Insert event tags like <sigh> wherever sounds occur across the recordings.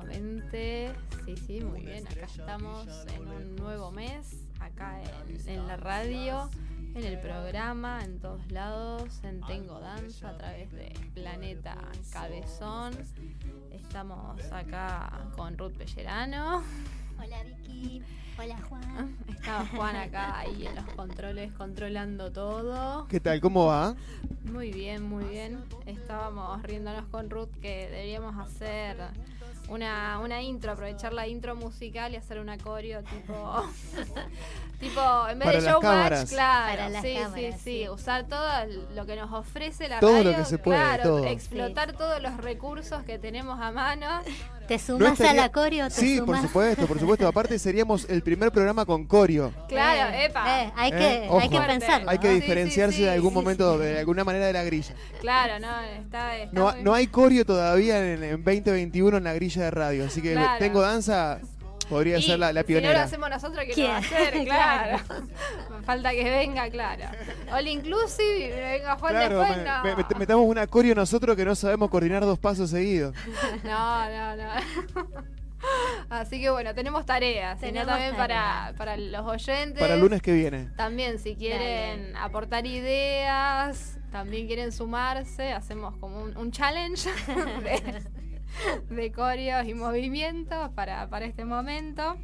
nuevamente. Sí, sí, muy bien. Acá estamos en un nuevo mes, acá en, la radio, en el programa, en todos lados, en Tengo Danza a través de Planeta Cabezón. Estamos acá con Ruth Pellerano. Hola Vicky. Hola Juan. <laughs> Estaba Juan acá ahí en los controles controlando todo. ¿Qué tal? ¿Cómo va? Muy bien, muy bien. Estábamos riéndonos con Ruth que deberíamos hacer una, una intro, aprovechar la intro musical y hacer una coreo tipo. Tipo, en vez de showmatch, claro. sí, sí, sí, Usar todo lo que nos ofrece la todo radio. Lo que se puede, claro, explotar todos los recursos que tenemos a mano. ¿Te sumas a la coreo? sí, por supuesto, por supuesto. Aparte seríamos el primer programa con coreo. Claro, eh, epa. Eh, hay, que, hay que pensarlo. Hay que diferenciarse de algún momento, de alguna manera de la grilla. Claro, no, está, no, no hay coreo todavía en, en 2021 en la grilla de radio, así que tengo danza Podría ser la, pionera. Si no lo hacemos nosotros, ¿quién lo va a hacer? <laughs> Claro. <laughs> Falta que venga, claro. All inclusive, venga Juan después, no. metamos una coreo nosotros que no sabemos coordinar dos pasos seguidos. <laughs> No, no, no. Así que bueno, tenemos tareas, sino también para, para los oyentes. Para el lunes que viene. También, si quieren aportar ideas, también quieren sumarse, hacemos como un, un challenge <laughs> de coreos y movimientos para, este momento.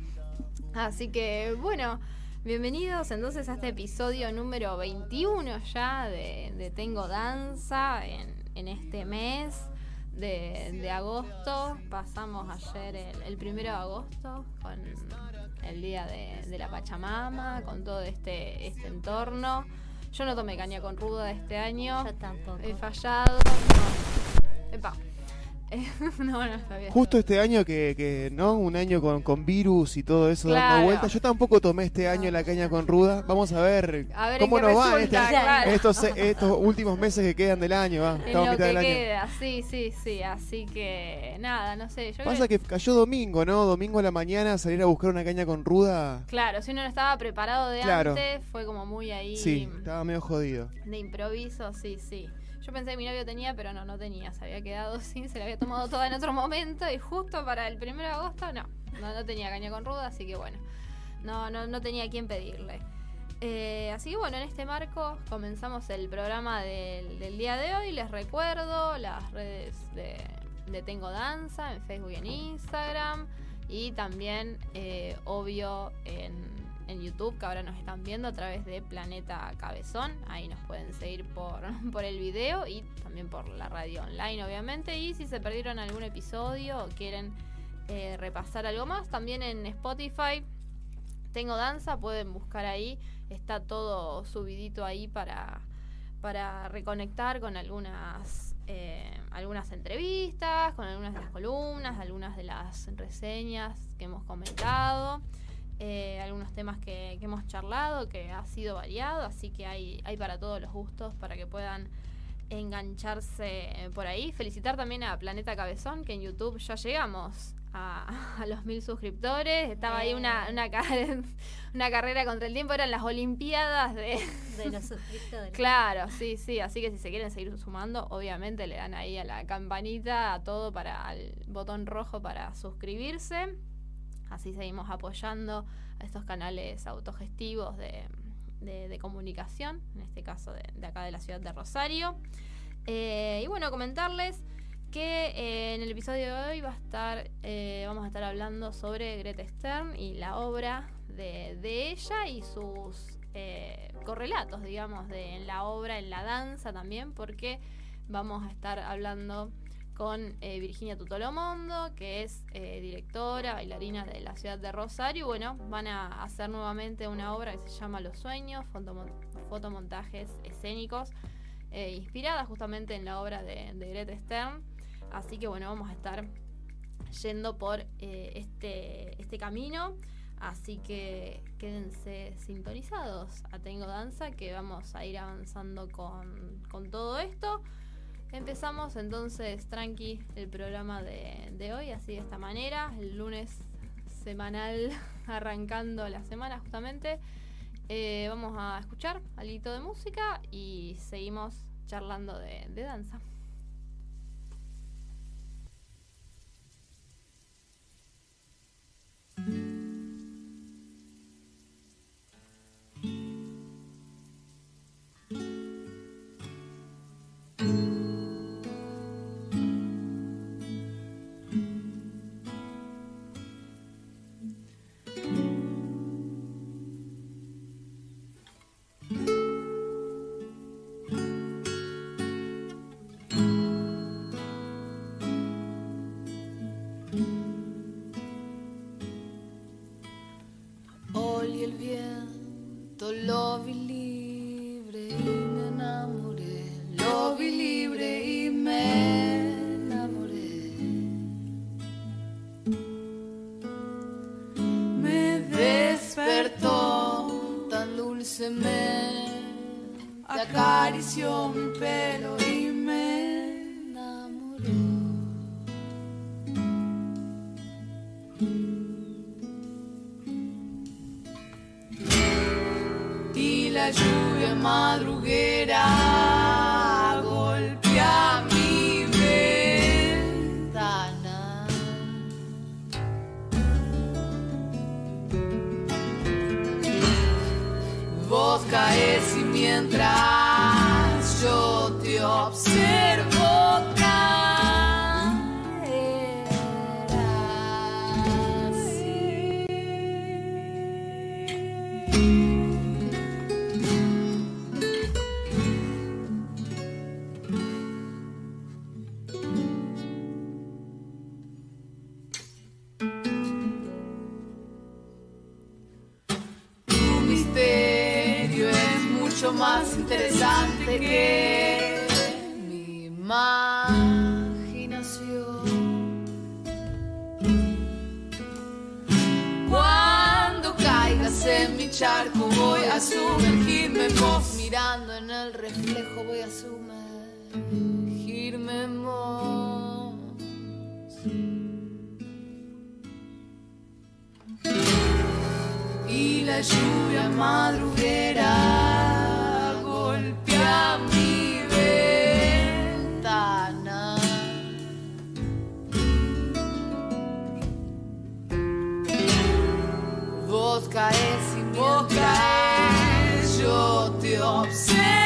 Así que bueno, bienvenidos entonces a este episodio número 21 ya de, Tengo Danza en, este mes. De, agosto. Pasamos ayer el, primero de agosto con el día de, la Pachamama, con todo este, este entorno. Yo no tomé caña con ruda este año. Yo tampoco. He fallado. Epa. <laughs> no, no está bien. Justo este año que, ¿no? Un año con, virus y todo eso dando vuelta. Yo tampoco tomé este año la caña con ruda. Vamos a ver, cómo nos va este, estos, estos últimos meses que quedan del año. Va. En lo que queda, sí, sí, sí. Así que nada, no sé. Pasa que cayó domingo, ¿no? Domingo a la mañana salir a buscar una caña con ruda. Claro, si uno no estaba preparado de antes, fue como muy ahí. Sí, estaba medio jodido. De improviso, sí, sí. Yo pensé que mi novio tenía, pero no, no tenía. Se había quedado <laughs> sin, se la había tomado toda en otro momento y justo para el 1 de agosto no, no, tenía caña con ruda, así que bueno, no, no, no tenía a quién pedirle. Eh, así que bueno, en este marco comenzamos el programa del, día de hoy. Les recuerdo las redes de, Tengo Danza en Facebook y en Instagram. Y también, eh, obvio, en en YouTube, que ahora nos están viendo a través de Planeta Cabezón. Ahí nos pueden seguir por, <laughs> por el video y también por la radio online, obviamente. Y si se perdieron algún episodio o quieren eh, repasar algo más, también en Spotify tengo danza, pueden buscar ahí. Está todo subidito ahí para, para reconectar con algunas, eh, algunas entrevistas, con algunas de las columnas, algunas de las reseñas que hemos comentado. Eh, algunos temas que, hemos charlado, que ha sido variado, así que hay, hay para todos los gustos para que puedan engancharse por ahí. Felicitar también a Planeta Cabezón, que en YouTube ya llegamos a, <laughs> los mil suscriptores. Estaba ahí una, una, <laughs> una, carrera contra el tiempo, eran las Olimpiadas de, de los suscriptores. <laughs> claro, sí, sí. Así que si se quieren seguir sumando, obviamente le dan ahí a la campanita, a todo para el botón rojo para suscribirse. Así seguimos apoyando a estos canales autogestivos de, comunicación, en este caso de, acá de la ciudad de Rosario. Eh, y bueno, comentarles que eh, en el episodio de hoy va a estar, eh, vamos a estar hablando sobre Greta Stern y la obra de, ella y sus correlatos, digamos, de, en la obra, en la danza también, porque vamos a estar hablando con eh, Virginia Tutolomondo, que es eh, directora, bailarina de la ciudad de Rosario. Bueno, van a hacer nuevamente una obra que se llama Los Sueños, fotomontajes escénicos, eh, inspirada justamente en la obra de, de, Greta Stern. Así que bueno, vamos a estar yendo por este, este camino. Así que quédense sintonizados a Tengo Danza, que vamos a ir avanzando con, con todo esto. Empezamos entonces, tranqui, el programa de, de hoy, así de esta manera, el lunes semanal, <laughs> arrancando la semana justamente. Eh, vamos a escuchar algo de música y seguimos charlando de, de danza. Mm. Vi libre interesante que mi imaginación. Cuando caigas en mi charco voy a sumergirme en vos. Mirando en el reflejo voy a sumergirme en vos. y la lluvia madruguera golpea mi ventana. Vos caes y yo te observo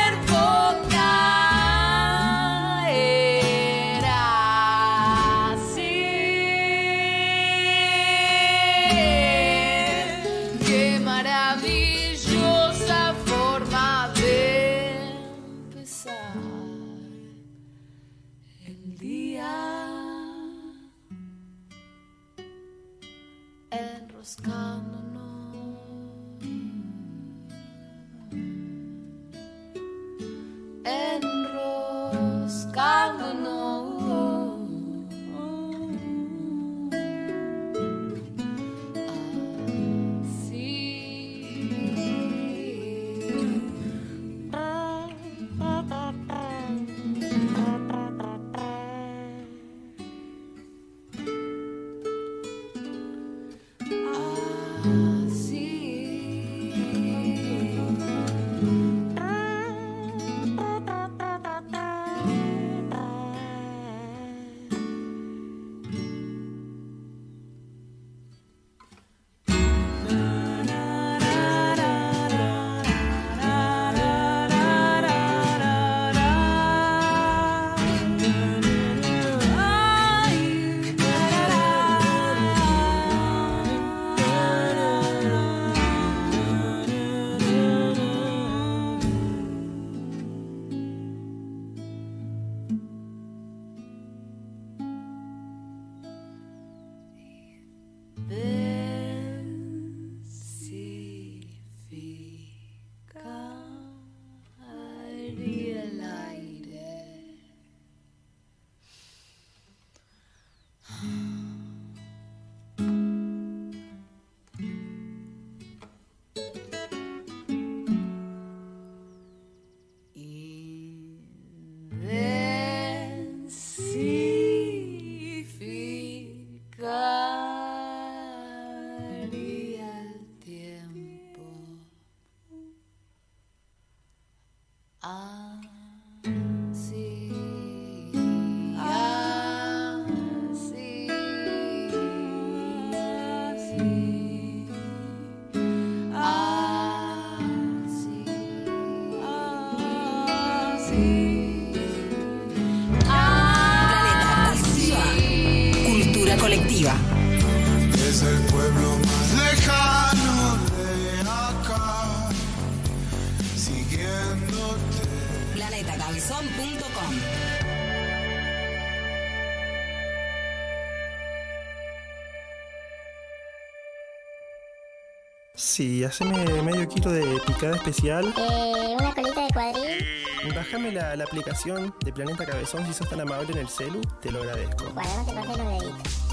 Sí, haceme medio kilo de picada especial. Eh, una colita de cuadril. Bájame la, la aplicación de Planeta Cabezón si sos tan amable en el celu, te lo agradezco. Bueno, no te cortes los deditos.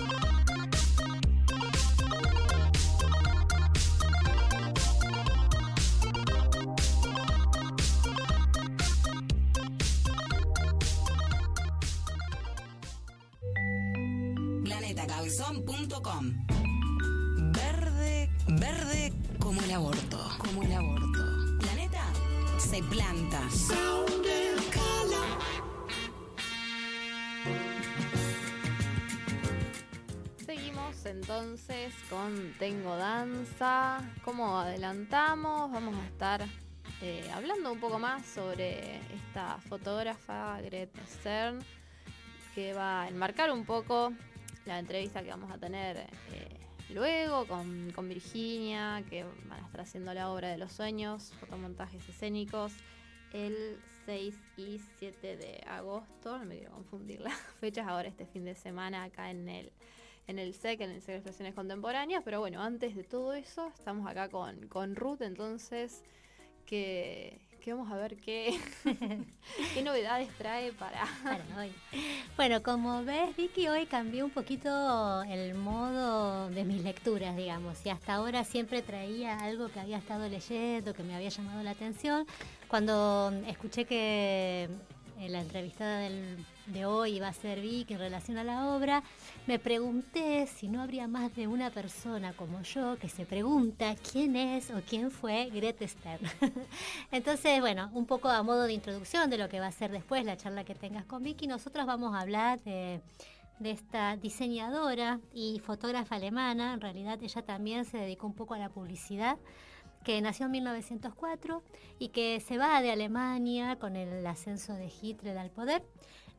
Sobre esta fotógrafa Greta Stern que va a enmarcar un poco la entrevista que vamos a tener eh, luego con, con, Virginia, que van a estar haciendo la obra de los sueños, fotomontajes escénicos, el 6 y 7 de agosto, no me quiero confundir las <laughs> fechas ahora este fin de semana acá en el en el SEC, en el SEC de Expresiones Contemporáneas, pero bueno, antes de todo eso, estamos acá con, con Ruth, entonces, que, vamos a ver qué, <laughs> qué novedades trae para... hoy. Bueno, como ves, Vicky, hoy cambié un poquito el modo de mis lecturas, digamos. Y hasta ahora siempre traía algo que había estado leyendo, que me había llamado la atención. Cuando escuché que eh, la entrevistada del de hoy va a ser Vicky en relación a la obra, me pregunté si no habría más de una persona como yo que se pregunta quién es o quién fue Greta Stern. <laughs> Entonces, bueno, un poco a modo de introducción de lo que va a ser después la charla que tengas con Vicky, nosotros vamos a hablar de de esta diseñadora y fotógrafa alemana, en realidad ella también se dedicó un poco a la publicidad, que nació en 1904 y que se va de Alemania con el ascenso de Hitler al poder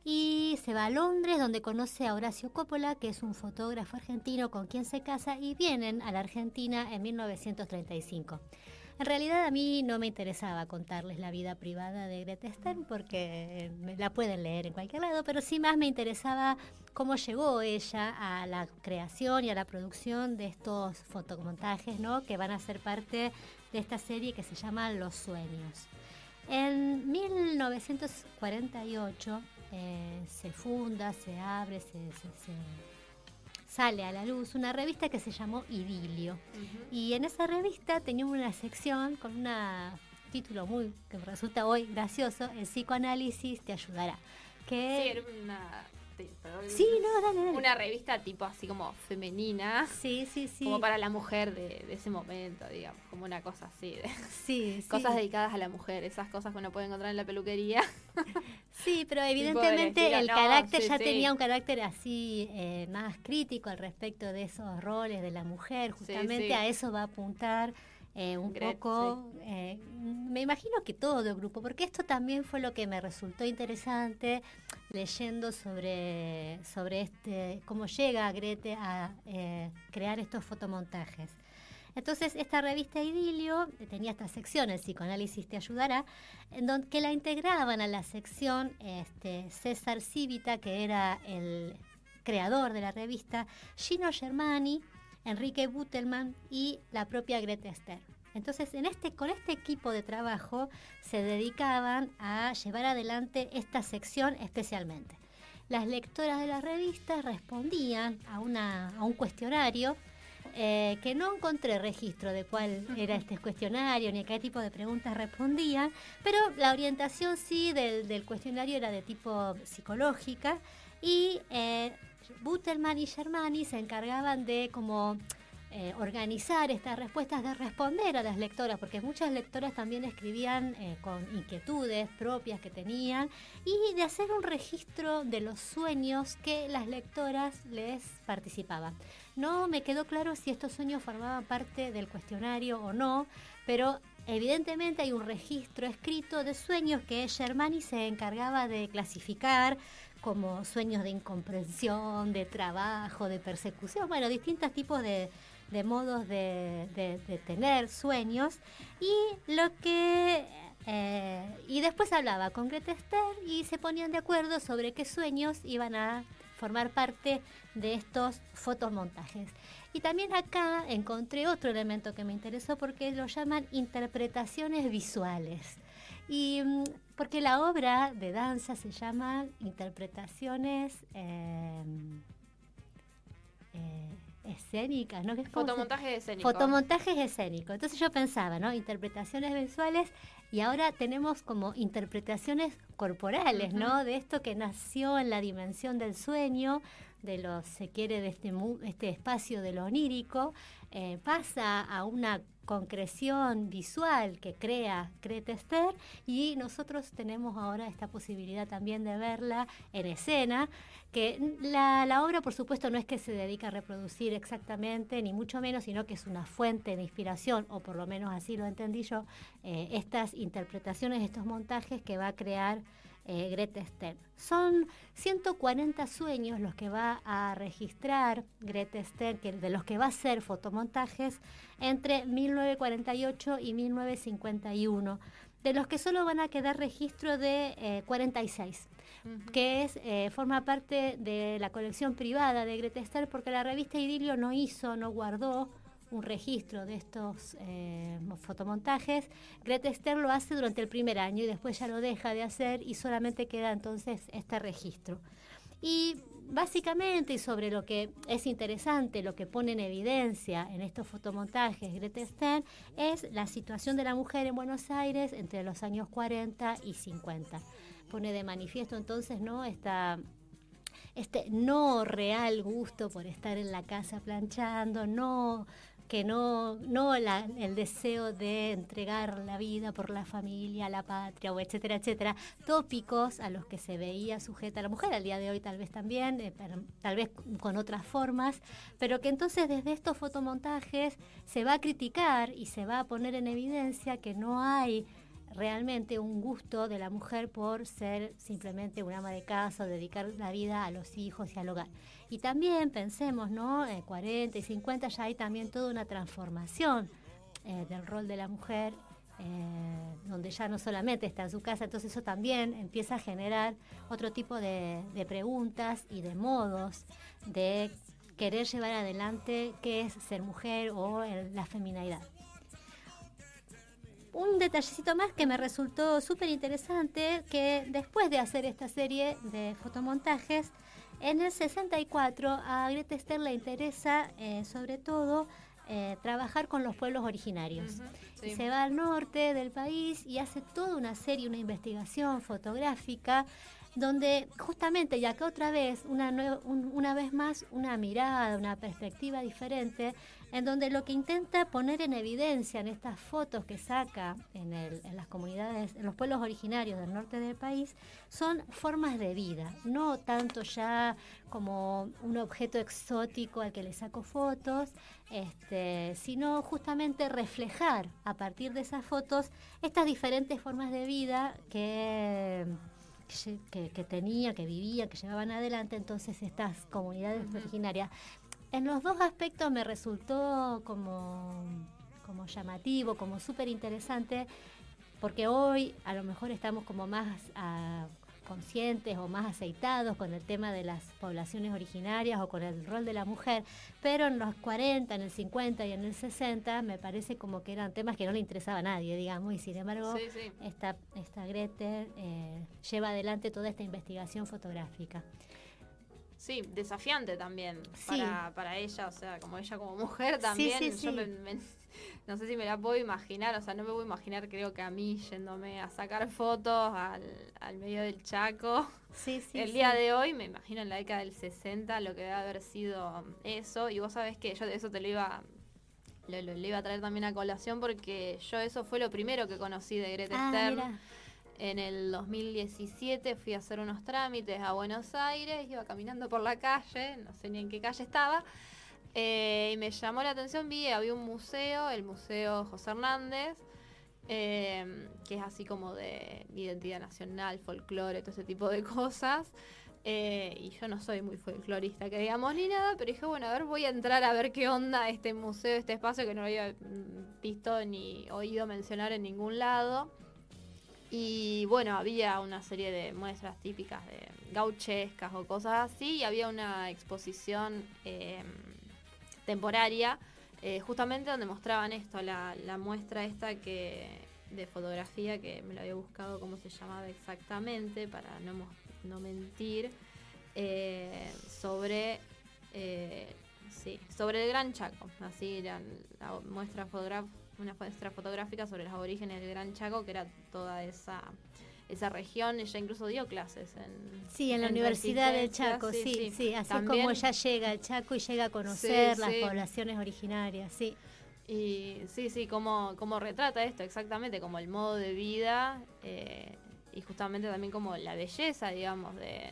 y se va a Londres donde conoce a Horacio Coppola, que es un fotógrafo argentino con quien se casa y vienen a la Argentina en 1935. En realidad a mí no me interesaba contarles la vida privada de Greta Stern porque la pueden leer en cualquier lado, pero sí más me interesaba cómo llegó ella a la creación y a la producción de estos fotomontajes, ¿no? que van a ser parte de esta serie que se llama Los Sueños. En 1948 eh, se funda, se abre, se, sale a la luz una revista que se llamó Idilio. Y en esa revista tenía una sección con un título muy que resulta hoy gracioso, el psicoanálisis te ayudará. Que sí, era una Sí, no, dale, dale. Una revista tipo así como femenina. Sí, sí, sí. Como para la mujer de, ese momento, digamos. Como una cosa así. De, <laughs> <laughs> sí, Cosas dedicadas a la mujer. Esas cosas que uno puede encontrar en la peluquería. <laughs> Sí, pero evidentemente el carácter ya tenía un carácter así eh, más crítico al respecto de esos roles de la mujer. Justamente a eso va a apuntar eh, un poco, eh, me imagino que todo el grupo, porque esto también fue lo que me resultó interesante leyendo sobre, sobre este, cómo llega Grete a eh, crear estos fotomontajes. Entonces, esta revista Idilio tenía esta sección, el psicoanálisis te ayudará, en donde, que la integraban a la sección este, César Civita, que era el creador de la revista, Gino Germani, Enrique Butelman y la propia Greta Esther. Entonces, en este, con este equipo de trabajo se dedicaban a llevar adelante esta sección especialmente. Las lectoras de las revistas respondían a, una, a un cuestionario eh, que no encontré registro de cuál era este <laughs> cuestionario ni a qué tipo de preguntas respondían, pero la orientación sí del, cuestionario era de tipo psicológica y eh, Butelman y Germani se encargaban de como eh, organizar estas respuestas, de responder a las lectoras, porque muchas lectoras también escribían eh, con inquietudes propias que tenían y de hacer un registro de los sueños que las lectoras les participaban. No me quedó claro si estos sueños formaban parte del cuestionario o no, pero evidentemente hay un registro escrito de sueños que Germani se encargaba de clasificar como sueños de incomprensión, de trabajo, de persecución, bueno, distintos tipos de, modos de, tener sueños. Y lo que. Eh, y después hablaba con Greta Esther y se ponían de acuerdo sobre qué sueños iban a formar parte de estos fotomontajes. Y también acá encontré otro elemento que me interesó porque lo llaman interpretaciones visuales. Y mm, porque la obra de danza se llama Interpretaciones em, eh, escénicas, ¿no? Fotomontajes escénicos. Fotomontajes escénicos. Entonces yo pensaba, ¿no? Interpretaciones visuales y ahora tenemos como interpretaciones corporales, ¿no? De esto que nació en la dimensión del sueño, de lo, se quiere, de este, este espacio de lo onírico, eh, pasa a una concreción visual que crea Cretester y nosotros tenemos ahora esta posibilidad también de verla en escena, que la, la, obra por supuesto no es que se dedica a reproducir exactamente, ni mucho menos, sino que es una fuente de inspiración, o por lo menos así lo entendí yo, eh, estas interpretaciones, estos montajes que va a crear eh, Greta Stern. Son 140 sueños los que va a registrar Greta Stern, que, de los que va a hacer fotomontajes entre 1948 y 1951, de los que solo van a quedar registro de 46. Eh, que es eh, forma parte de la colección privada de Greta Stern porque la revista Idilio no hizo, no guardó un registro de estos eh, fotomontajes. Greta Stern lo hace durante el primer año y después ya lo deja de hacer y solamente queda entonces este registro. Y básicamente, y sobre lo que es interesante, lo que pone en evidencia en estos fotomontajes Greta Stern, es la situación de la mujer en Buenos Aires entre los años 40 y 50. Pone de manifiesto entonces ¿no? esta este no real gusto por estar en la casa planchando, no que no, no el deseo de entregar la vida por la familia, la patria, etcétera, etcétera, tópicos a los que se veía sujeta la mujer, al día de hoy tal vez también, eh, tal vez con otras formas, pero que entonces desde estos fotomontajes se va a criticar y se va a poner en evidencia que no hay realmente un gusto de la mujer por ser simplemente una ama de casa dedicar la vida a los hijos y al hogar. Y también pensemos, ¿no? En 40 y 50 ya hay también toda una transformación eh, del rol de la mujer, eh, donde ya no solamente está en su casa, entonces eso también empieza a generar otro tipo de, de preguntas y de modos de querer llevar adelante qué es ser mujer o la feminidad un detallecito más que me resultó súper interesante, que después de hacer esta serie de fotomontajes, en el 64 a Greta Esther le interesa eh, sobre todo eh, trabajar con los pueblos originarios. Se va al norte del país y hace toda una serie, una investigación fotográfica donde justamente, ya que otra vez, una, una vez más, una mirada, una perspectiva diferente, en donde lo que intenta poner en evidencia en estas fotos que saca en, en las comunidades, en los pueblos originarios del norte del país, son formas de vida, no tanto ya como un objeto exótico al que le saco fotos, este, sino justamente reflejar a partir de esas fotos estas diferentes formas de vida que que, tenía, que vivía, que llevaban adelante entonces estas comunidades originarias. En los dos aspectos me resultó como, como llamativo, como súper interesante, porque hoy a lo mejor estamos como más a, conscientes o más aceitados con el tema de las poblaciones originarias o con el rol de la mujer, pero en los 40, en el 50 y en el 60 me parece como que eran temas que no le interesaba a nadie, digamos, y sin embargo Esta, esta Grete eh, lleva adelante toda esta investigación fotográfica. Sí, desafiante también para, para ella, o sea, como ella como mujer también. yo me, no sé si me la puedo imaginar, o sea, no me puedo imaginar, creo que a mí yéndome a sacar fotos al, al medio del Chaco. Sí, sí. El día de hoy, me imagino en la década del 60, lo que debe haber sido eso. Y vos sabés que yo de eso te lo iba lo, lo, iba a traer también a colación porque yo eso fue lo primero que conocí de Greta ah, Stern. En el 2017 fui a hacer unos trámites a Buenos Aires, iba caminando por la calle, no sé ni en qué calle estaba, eh, y me llamó la atención, vi, había un museo, el Museo José Hernández, eh, que es así como de identidad nacional, folclore, todo ese tipo de cosas. Eh, y yo no soy muy folclorista, que digamos, ni nada, pero dije, bueno, a ver, voy a entrar a ver qué onda este museo, este espacio que no había visto ni oído mencionar en ningún lado. Y bueno, había una serie de muestras típicas de gauchescas o cosas así, y había una exposición em, temporaria, eh, justamente donde mostraban esto, la, la, muestra esta que de fotografía, que me lo había buscado cómo se llamaba exactamente, para no, no mentir, eh, sobre, eh, sí, sobre el Gran Chaco, así la, la muestra fotográfica una muestra fotográfica sobre los orígenes del Gran Chaco, que era toda esa esa región, ella incluso dio clases en Sí, en la Universidad del Chaco, sí, sí, así como ella llega al Chaco y llega a conocer las poblaciones originarias, sí. Y sí, sí, como, como retrata esto exactamente, como el modo de vida eh, y justamente también como la belleza, digamos, de,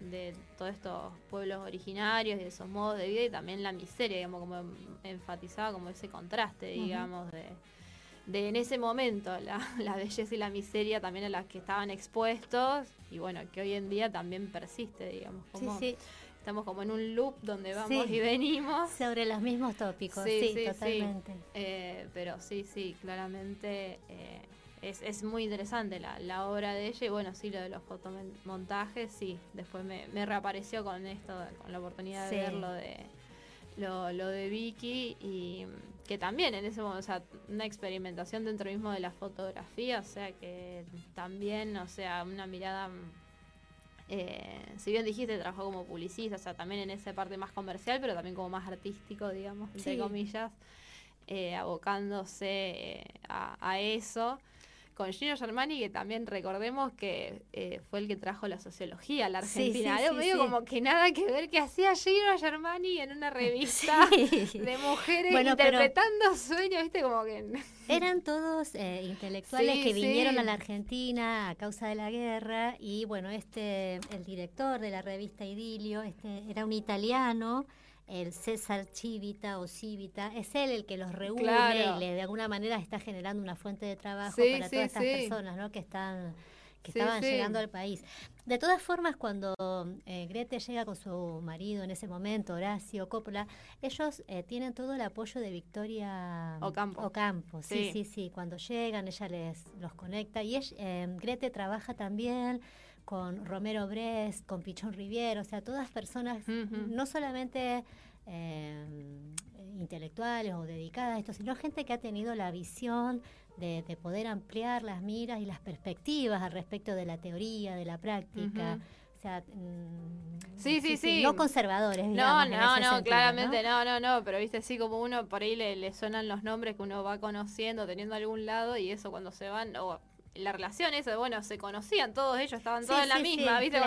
de todos estos pueblos originarios y de esos modos de vida y también la miseria, digamos, como enfatizaba como ese contraste, digamos, de, de en ese momento la, <laughs> la, belleza y la miseria también a las que estaban expuestos y bueno, que hoy en día también persiste, digamos, como estamos como en un loop donde vamos y venimos. Sobre los mismos tópicos, sí, totalmente. Eh, pero sí, sí, claramente... Eh, es, es muy interesante la, la, obra de ella y bueno, sí, lo de los fotomontajes, sí, después me, me reapareció con esto, con la oportunidad de ver lo de, lo, lo, de Vicky y que también en ese momento, o sea, una experimentación dentro mismo de la fotografía, o sea, que también, o sea, una mirada... Eh, si bien dijiste, trabajó como publicista, o sea, también en esa parte más comercial, pero también como más artístico, digamos, entre comillas, eh, abocándose eh, a, a, eso con Gino Germani, que también recordemos que eh, fue el que trajo la sociología a la Argentina. Sí, medio como que nada que ver que hacía Gino Germani en una <laughs> revista de mujeres interpretando sueños, ¿viste? Como que. <laughs> Eran todos eh, intelectuales que vinieron a la Argentina a causa de la guerra y bueno, este, el director de la revista Idilio, este, era un italiano el César Chivita o Civita, es él el que los reúne y le, de alguna manera está generando una fuente de trabajo para todas estas personas ¿no? que están que estaban llegando al país. De todas formas, cuando eh, Grete llega con su marido en ese momento, Horacio Coppola, ellos eh, tienen todo el apoyo de Victoria Ocampo. Ocampo. Sí, sí, sí, Cuando llegan, ella les los conecta. Y eh, Grete trabaja también con Romero Brest, con Pichón Riviero, o sea, todas personas, no solamente eh, intelectuales o dedicadas a esto, sino gente que ha tenido la visión de, poder ampliar las miras y las perspectivas al respecto de la teoría, de la práctica. O sea, mm, sí, sí, sí, No conservadores. no, no, no, claramente ¿no? no, no, pero viste, así como uno por ahí le, le, suenan los nombres que uno va conociendo, teniendo algún lado, y eso cuando se van, o la relación esa, bueno, se conocían todos ellos, estaban todos en la misma, ¿viste?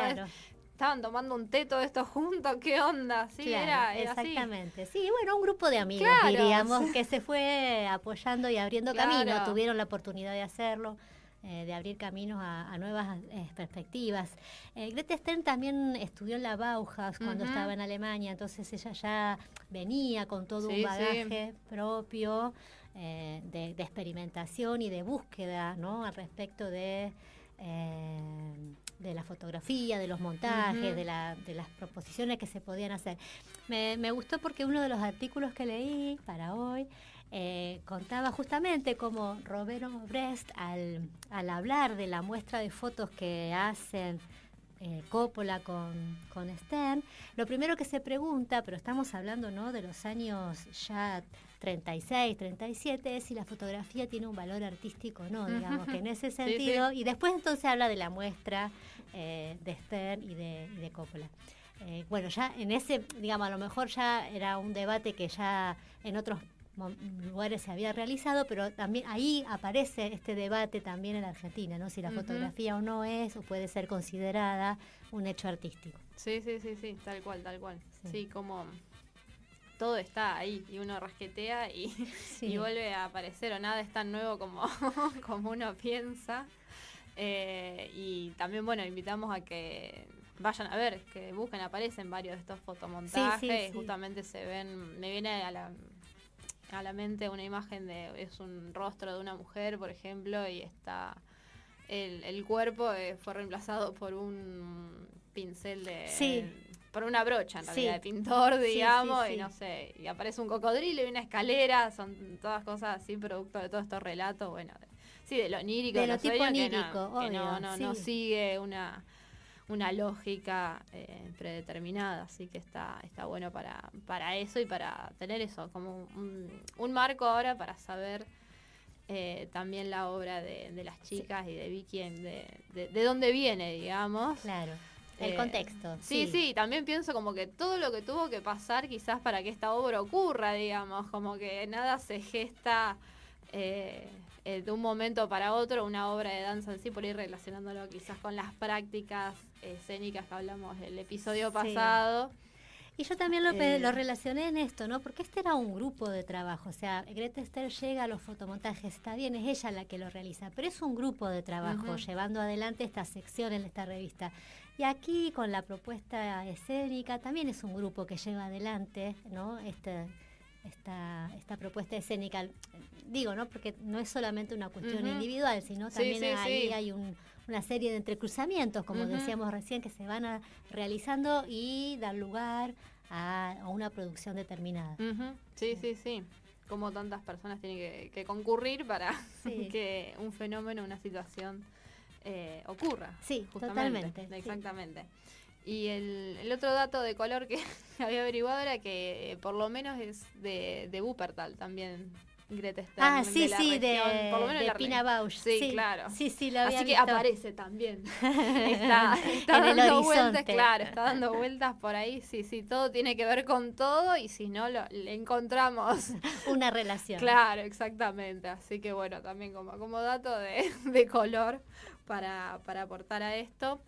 estaban tomando un té todo esto juntos, ¿qué onda? Sí, era, exactamente. Sí, bueno, un grupo de amigos, diríamos, <laughs> que se fue apoyando y abriendo camino, tuvieron la oportunidad de hacerlo. Eh, de abrir caminos a, nuevas eh, perspectivas. Eh, Greta Stern también estudió en la Bauhaus cuando estaba en Alemania, entonces ella ya venía con todo un bagaje propio. Eh, de, experimentación y de búsqueda ¿no? al respecto de, eh, de la fotografía, de los montajes, de, la, de, las proposiciones que se podían hacer. Me, me, gustó porque uno de los artículos que leí para hoy eh, contaba justamente cómo Roberto Brest, al, al hablar de la muestra de fotos que hacen Coppola con, con Stern, lo primero que se pregunta, pero estamos hablando ¿no? de los años ya 36, 37 es si la fotografía tiene un valor artístico o no, digamos, que en ese <laughs> sentido, y después entonces habla de la muestra eh, de Stern y de, de Coppola. Eh, bueno, ya en ese, digamos, a lo mejor ya era un debate que ya en otros lugares se había realizado, pero también ahí aparece este debate también en Argentina, ¿no? Si la fotografía o no es o puede ser considerada un hecho artístico. Sí, sí, sí, sí, tal cual, tal cual. sí como todo está ahí y uno rasquetea y, <laughs> vuelve a aparecer o nada es tan nuevo como, <laughs> como uno piensa. Eh, y también, bueno, invitamos a que vayan a ver, que busquen, aparecen varios de estos fotomontajes, justamente se ven, me viene a la, a la mente una imagen de, es un rostro de una mujer, por ejemplo, y está, el, el cuerpo eh, fue reemplazado por un pincel de por una brocha en realidad, de pintor, digamos, y no sé, y aparece un cocodrilo y una escalera, son todas cosas así, producto de todos estos relatos, bueno, sí, de lo onírico, de lo tipo onírico, que no, no, no, sigue una una lógica eh, predeterminada, así que está, está bueno para, para eso y para tener eso, como un, marco ahora para saber eh, también la obra de, las chicas y de Vicky, de, de, dónde viene, digamos. Claro. El eh, contexto. Sí, sí, también pienso como que todo lo que tuvo que pasar quizás para que esta obra ocurra, digamos, como que nada se gesta de un momento para otro, una obra de danza en sí, por ir relacionándolo quizás con las prácticas escénicas que hablamos el episodio pasado. Y yo también lo, eh, lo, relacioné en esto, ¿no? Porque este era un grupo de trabajo. O sea, Greta Esther llega a los fotomontajes, está bien, es ella la que lo realiza, pero es un grupo de trabajo llevando adelante esta sección en esta revista. Y aquí con la propuesta escénica también es un grupo que lleva adelante, ¿no? Este, esta, esta propuesta escénica. Digo, ¿no? Porque no es solamente una cuestión individual, sino también ahí hay un una serie de entrecruzamientos, como decíamos recién, que se van realizando y dan lugar a, una producción determinada. Sí, sí, sí. Como tantas personas tienen que, concurrir para <laughs> que un fenómeno, una situación eh, ocurra. Sí, totalmente. Exactamente. Y el, otro dato de color que <laughs> había averiguado era que eh, por lo menos es de, de Wuppertal también Greta Stern. Ah, sí, sí, de, por lo menos de Pina Bausch. Sí, claro. Sí, sí, lo había Así que aparece también. <laughs> está, está dando vueltas, claro, está dando vueltas por ahí. Sí, sí, todo tiene que ver con todo y si no, lo, le encontramos. <laughs> Una relación. Claro, exactamente. Así que bueno, también como, como dato de, <laughs> de color para, para aportar a esto.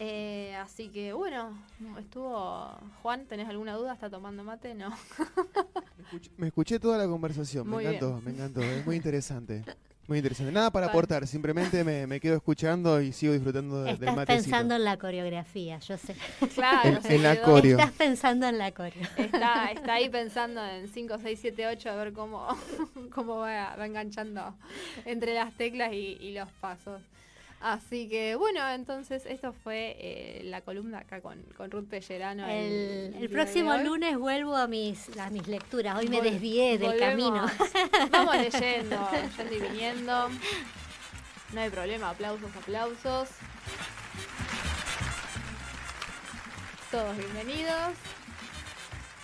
Eh, así que bueno, estuvo. Juan, ¿tenés alguna duda? ¿Está tomando mate? No. <laughs> me, escuché, toda la conversación, me encantó, me encantó, es muy interesante. Muy interesante. Nada para aportar, simplemente me, quedo escuchando y sigo disfrutando del Estás pensando en la coreografía, yo sé. Claro, en, la coreo. Estás pensando en la coreo. Está, está ahí pensando en 5, 6, 7, 8 a ver cómo, <laughs> cómo va, enganchando entre las teclas y los pasos. Así que bueno, entonces esto fue eh, la columna acá con, con Ruth Pellerano. El, próximo lunes vuelvo a mis, a mis lecturas. Hoy me desvié del camino. <laughs> Vamos leyendo, <laughs> yendo y viniendo. No hay problema, aplausos, aplausos. Todos bienvenidos.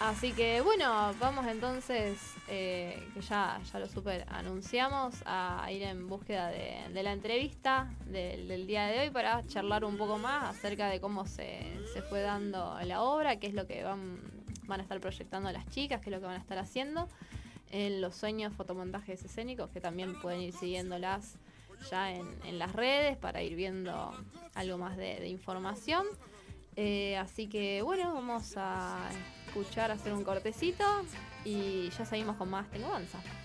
Así que bueno, vamos entonces, eh, que ya, ya lo super anunciamos, a ir en búsqueda de, la entrevista del, día de hoy para charlar un poco más acerca de cómo se, fue dando la obra, qué es lo que van, van a estar proyectando las chicas, qué es lo que van a estar haciendo en los sueños fotomontajes escénicos, que también pueden ir siguiéndolas ya en, las redes para ir viendo algo más de, información. Eh, así que bueno, vamos a escuchar, hacer un cortecito y ya seguimos con más Tengo.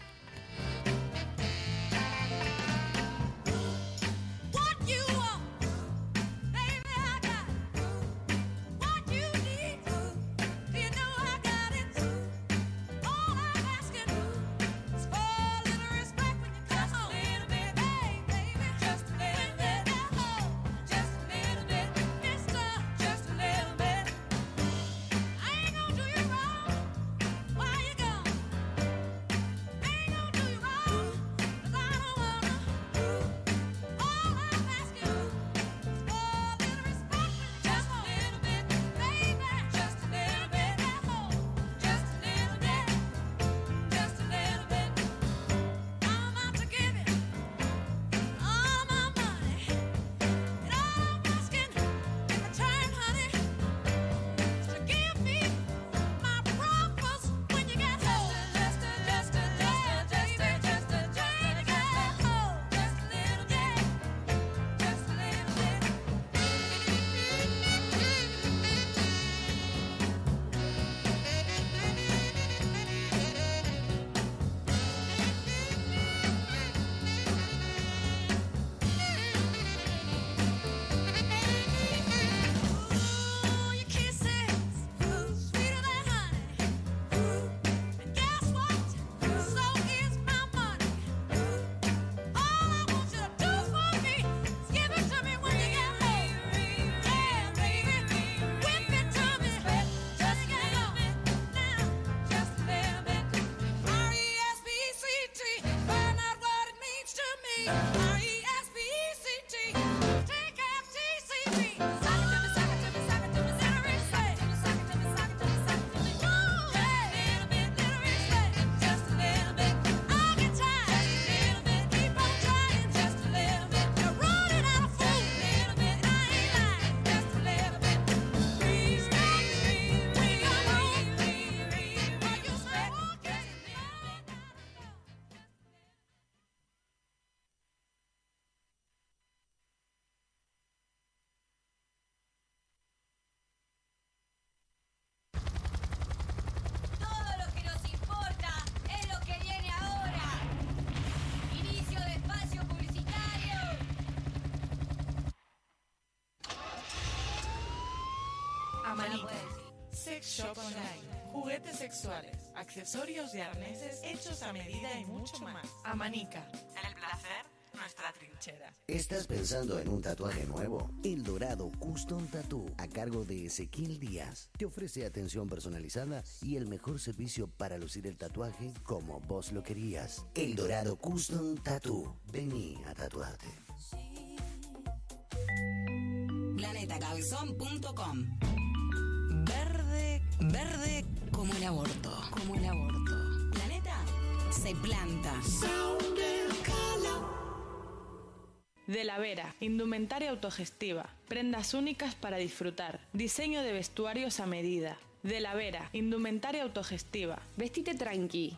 Sex Shop Online. Juguetes sexuales, accesorios y arneses hechos a medida y mucho más. Amanica. El placer, nuestra trinchera. ¿Estás pensando en un tatuaje nuevo? El Dorado Custom Tattoo, a cargo de Ezequiel Díaz, te ofrece atención personalizada y el mejor servicio para lucir el tatuaje como vos lo querías. El Dorado Custom Tattoo. Vení a tatuarte. planetacabezón.com Verde, como el aborto, como el aborto. Planeta se planta. De la Vera, indumentaria autogestiva, prendas únicas para disfrutar, diseño de vestuarios a medida. De la Vera, indumentaria autogestiva. Vestite tranqui,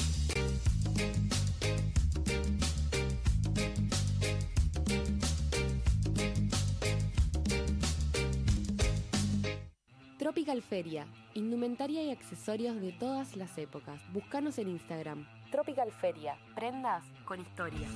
Tropical Feria, indumentaria y accesorios de todas las épocas. Búscanos en Instagram. Tropical Feria, prendas con historia.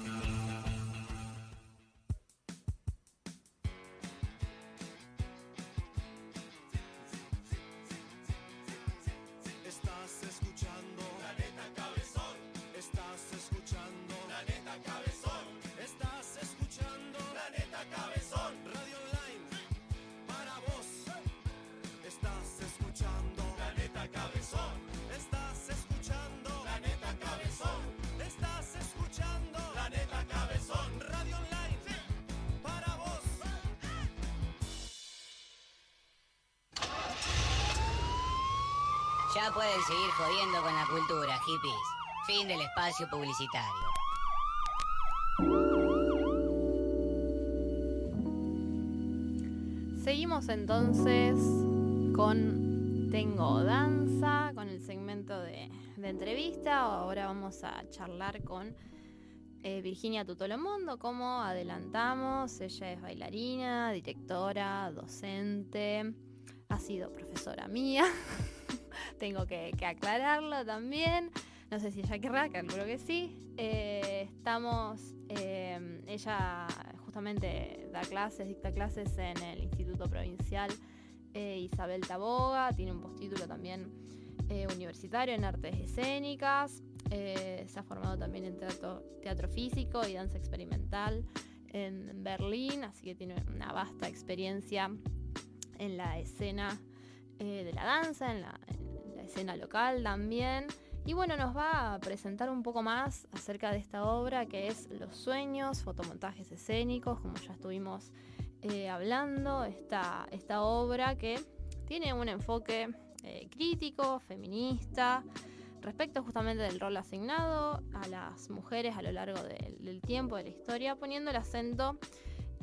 Pueden seguir jodiendo con la cultura, hippies. Fin del espacio publicitario. Seguimos entonces con Tengo Danza, con el segmento de, entrevista. Ahora vamos a charlar con eh, Virginia Tutolomondo, como adelantamos. Ella es bailarina, directora, docente, ha sido profesora mía. <laughs> tengo que, aclararlo también. No sé si ella querrá, calculo que sí. Eh, estamos, eh, ella justamente da clases, dicta clases en el Instituto Provincial eh, Isabel Taboga, tiene un postítulo también universitario en artes escénicas, se ha formado también en teatro, teatro físico y danza experimental en Berlín, así que tiene una vasta experiencia en la escena de la danza, en la, escena local también. Y bueno, nos va a presentar un poco más acerca de esta obra que es Los sueños, fotomontajes escénicos, como ya estuvimos eh, hablando, esta, esta obra que tiene un enfoque eh, crítico, feminista, respecto justamente del rol asignado a las mujeres a lo largo del tiempo, de la historia, poniendo el acento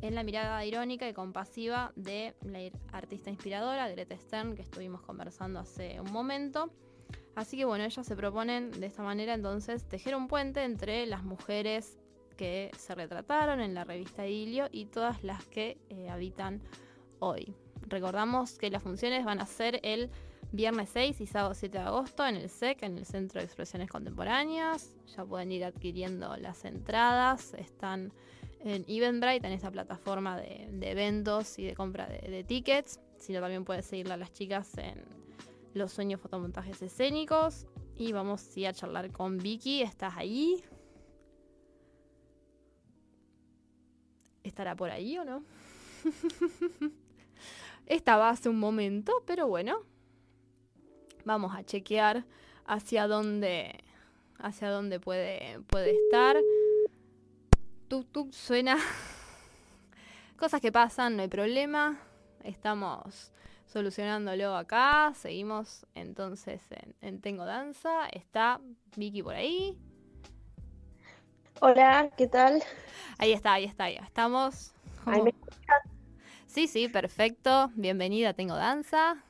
en la mirada irónica y compasiva de la artista inspiradora Greta Stern que estuvimos conversando hace un momento. Así que bueno, ellas se proponen de esta manera entonces tejer un puente entre las mujeres que se retrataron en la revista Ilio y todas las que eh, habitan hoy. Recordamos que las funciones van a ser el viernes 6 y sábado 7 de agosto en el SEC, en el Centro de Expresiones Contemporáneas. Ya pueden ir adquiriendo las entradas, están en Eventbrite, en esta plataforma de, eventos y de compra de, tickets, sino también puedes seguirla a las chicas en Los Sueños Fotomontajes Escénicos. Y vamos a charlar con Vicky. ¿Estás ahí? ¿Estará por ahí o no? <laughs> Estaba hace un momento, pero bueno. Vamos a chequear hacia dónde, hacia dónde puede, puede estar tuk suena. <laughs> Cosas que pasan, no hay problema. Estamos solucionándolo acá. Seguimos entonces en, Tengo Danza. Está Vicky por ahí. Hola, ¿qué tal? Ahí está, ahí está, ya estamos. sí, sí, perfecto. Bienvenida Tengo Danza.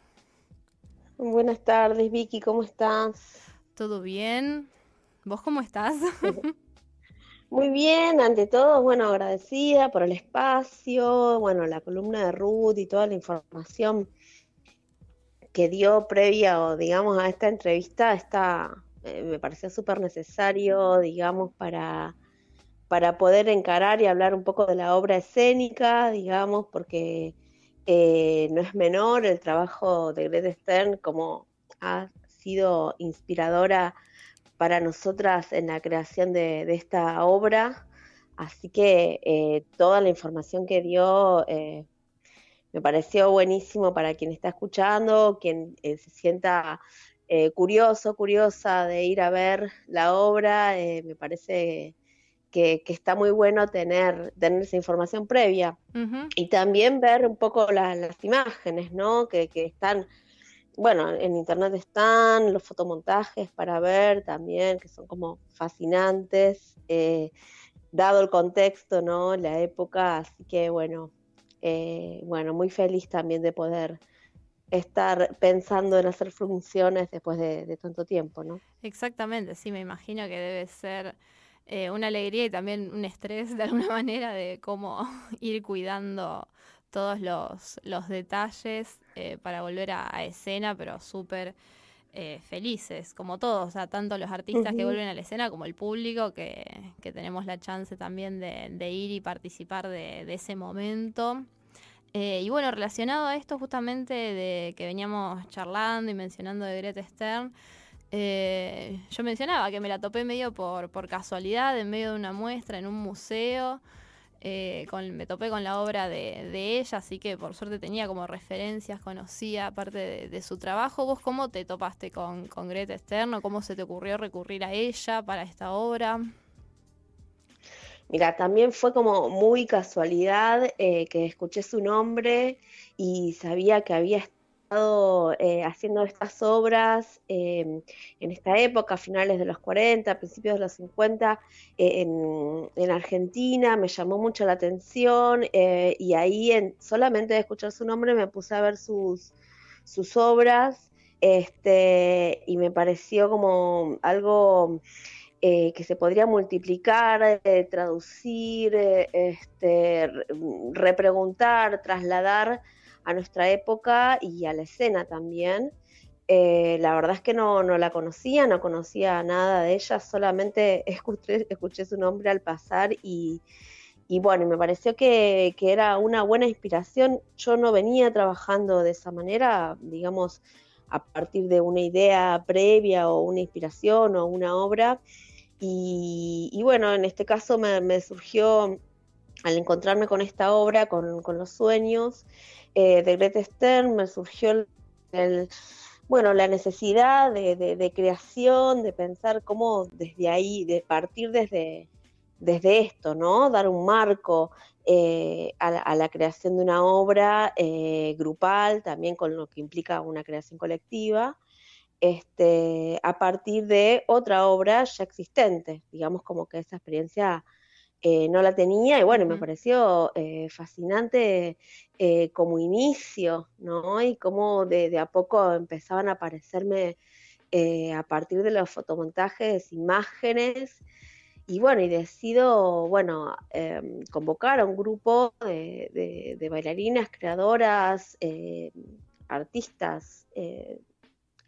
Buenas tardes, Vicky, ¿cómo estás? ¿Todo bien? ¿Vos cómo estás? <laughs> Muy bien, ante todo, bueno, agradecida por el espacio, bueno, la columna de Ruth y toda la información que dio previa o digamos a esta entrevista está eh, me pareció súper necesario, digamos, para, para poder encarar y hablar un poco de la obra escénica, digamos, porque eh, no es menor el trabajo de Greta Stern como ha sido inspiradora para nosotras en la creación de, esta obra. Así que eh, toda la información que dio me pareció buenísimo para quien está escuchando, quien se sienta eh, curioso, curiosa de ir a ver la obra, eh, me parece que, está muy bueno tener, tener esa información previa y también ver un poco las imágenes, ¿no? Que, están, bueno, en internet están los fotomontajes para ver también, que son como fascinantes, eh, dado el contexto, ¿no? La época, así que bueno, bueno, muy feliz también de poder estar pensando en hacer funciones después de, tanto tiempo, ¿no? Exactamente, sí, me imagino que debe ser eh, una alegría y también un estrés de alguna <laughs> manera de cómo <laughs> ir cuidando todos los, los detalles eh, para volver a, escena, pero súper eh, felices, como todos, o sea, tanto los artistas que vuelven a la escena como el público, que, que tenemos la chance también de, de ir y participar de, de ese momento. Eh, y bueno, relacionado a esto justamente de que veníamos charlando y mencionando de Greta Stern, eh, yo mencionaba que me la topé medio por, por casualidad en medio de una muestra en un museo. Eh, me topé con la obra de, ella, así que por suerte tenía como referencias, conocía parte de, su trabajo. ¿Vos cómo te topaste con, con Greta Stern o cómo se te ocurrió recurrir a ella para esta obra? Mira, también fue como muy casualidad eh, que escuché su nombre y sabía que había estado eh, haciendo estas obras em, en esta época, finales de los 40, principios de los 50, eh, en, Argentina, me llamó mucho la atención y ahí en, solamente de escuchar su nombre me puse a ver sus, sus obras este, y me pareció como algo eh, que se podría multiplicar, eh, traducir, eh, este, repreguntar, trasladar a nuestra época y a la escena también. la verdad es que no, la conocía, no conocía nada de ella, solamente <laughs> escuché, escuché su nombre al pasar y, y bueno, me pareció que, que, era una buena inspiración. Yo no venía trabajando de esa manera, digamos, a partir de una idea previa o una inspiración o una obra, y, bueno, en este caso me, surgió, al encontrarme con esta obra, con, los sueños eh, de Greta Stern, me surgió la necesidad de, creación, de pensar cómo desde ahí, de partir desde, desde esto, ¿no? Dar un marco eh, a, la, creación de una obra eh, grupal, también con lo que implica una creación colectiva este, a partir de otra obra ya existente. Digamos como que esa experiencia eh, no la tenía y bueno, me pareció eh, fascinante eh, como inicio, ¿no? Y cómo de, a poco empezaban a aparecerme a partir de los fotomontajes imágenes. Y bueno, y decido, bueno, em, convocar a un grupo de, de bailarinas, creadoras, artistas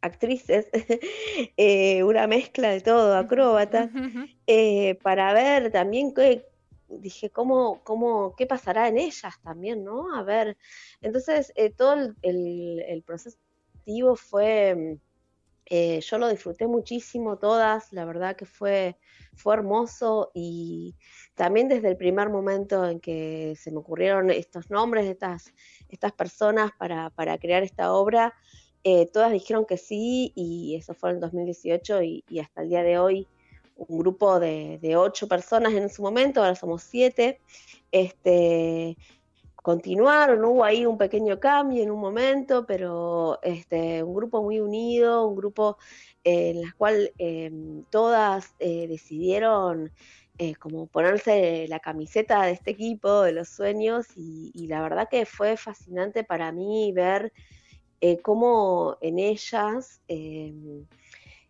actrices, <laughs> eh, una mezcla de todo, acróbata, eh, para ver también qué, dije, cómo, cómo, qué pasará en ellas también, ¿no? A ver, entonces eh, todo el, proceso activo fue, yo lo disfruté muchísimo todas, la verdad que fue, fue hermoso y también desde el primer momento en que se me ocurrieron estos nombres de estas, estas personas para, para crear esta obra, eh, todas dijeron que sí y eso fue en 2018 y, hasta el día de hoy un grupo de, ocho personas en su momento, ahora somos siete, este, continuaron, hubo ahí un pequeño cambio en un momento, pero este, un grupo muy unido, un grupo eh, en el cual em, todas eh, decidieron como ponerse la camiseta de este equipo, de los sueños, y la verdad que fue fascinante para mí ver eh, cómo en ellas em,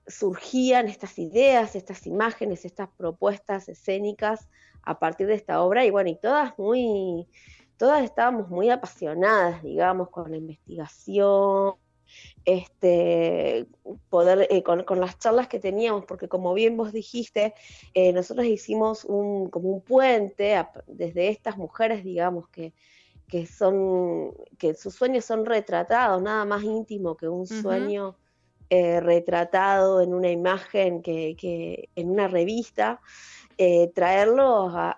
surgían estas ideas, estas imágenes, estas propuestas escénicas a partir de esta obra. Y bueno, y todas muy, todas estábamos muy apasionadas, digamos, con la investigación, este, poder, eh, con, las charlas que teníamos, porque como bien vos dijiste, eh, nosotros hicimos un, como un puente desde estas mujeres, digamos, que, que son, que sus sueños son retratados, nada más íntimo que un sueño eh, retratado en una imagen que, que en una revista. Eh, traerlos a,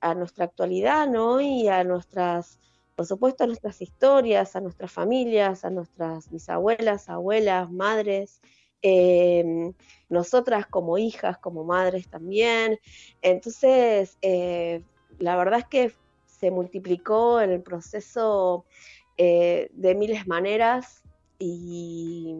a, nuestra actualidad, ¿no? Y a nuestras, por supuesto, a nuestras historias, a nuestras familias, a nuestras bisabuelas, abuelas, madres, em, nosotras como hijas, como madres también. Entonces, eh, la verdad es que se multiplicó en el proceso eh, de miles maneras y,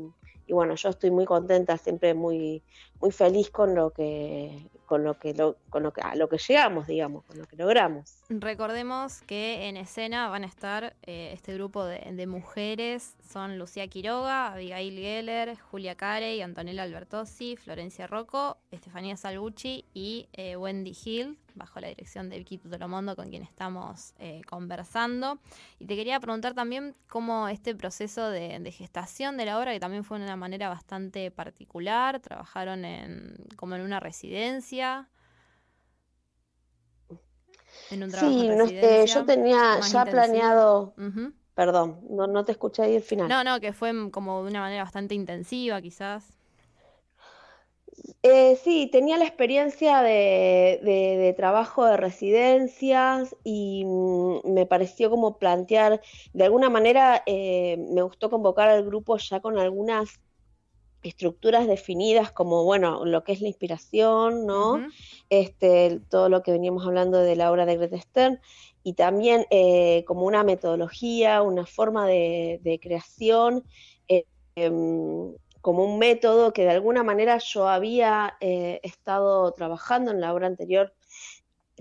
y bueno, yo estoy muy contenta, siempre muy, muy feliz con lo que, con lo que, con lo que, a lo que llegamos, digamos, con lo que logramos. Recordemos que en escena van a estar eh, este grupo de, mujeres, son Lucía Quiroga, Abigail Geller, Julia Carey, Antonella Albertosi, Florencia Rocco, Estefanía Salgucci y eh, Wendy Hill, bajo la dirección de Vicky Tutolomondo, con quien estamos eh, conversando. Y te quería preguntar también cómo este proceso de, de, gestación de la obra, que también fue de una manera bastante particular, trabajaron en, como en una residencia. En un trabajo sí, este, yo tenía ya planeado... Perdón, no, no te escuché ahí el final. No, no, que fue como de una manera bastante intensiva quizás. Eh, sí, tenía la experiencia de, trabajo de residencias y mm, me pareció como plantear, de alguna manera eh, me gustó convocar al grupo ya con algunas estructuras definidas como, bueno, lo que es la inspiración, ¿no? este, todo lo que veníamos hablando de la obra de Greta Stern y también eh, como una metodología, una forma de, creación. Em, como un método que de alguna manera yo había eh, estado trabajando en la obra anterior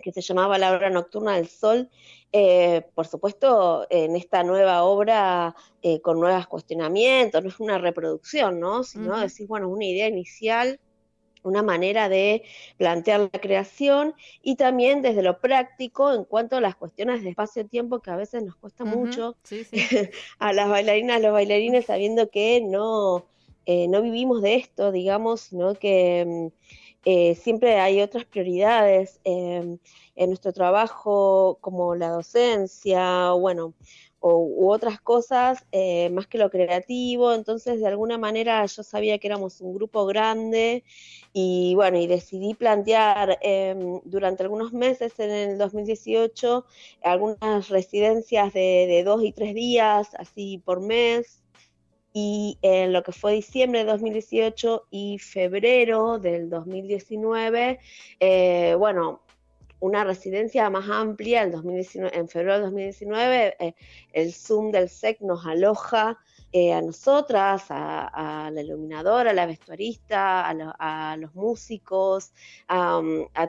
que se llamaba La obra nocturna del sol, eh, por supuesto en esta nueva obra eh, con nuevos cuestionamientos, no es una reproducción, ¿no? Sino decir, bueno, una idea inicial, una manera de plantear la creación y también desde lo práctico en cuanto a las cuestiones de espacio-tiempo que a veces nos cuesta mucho <laughs> a las bailarinas, a los bailarines sabiendo que no eh, no vivimos de esto, digamos, sino que mm, eh, siempre hay otras prioridades em, en nuestro trabajo, como la docencia, bueno, o, u otras cosas, eh, más que lo creativo. Entonces, de alguna manera, yo sabía que éramos un grupo grande y bueno, y decidí plantear em, durante algunos meses en el 2018 algunas residencias de, de dos y tres días, así por mes y en lo que fue diciembre de 2018 y febrero del 2019, eh, bueno, una residencia más amplia en, 2019, en febrero de 2019, eh, el Zoom del SEC nos aloja eh, a nosotras, a, la iluminadora, a la vestuarista, a, los músicos, a,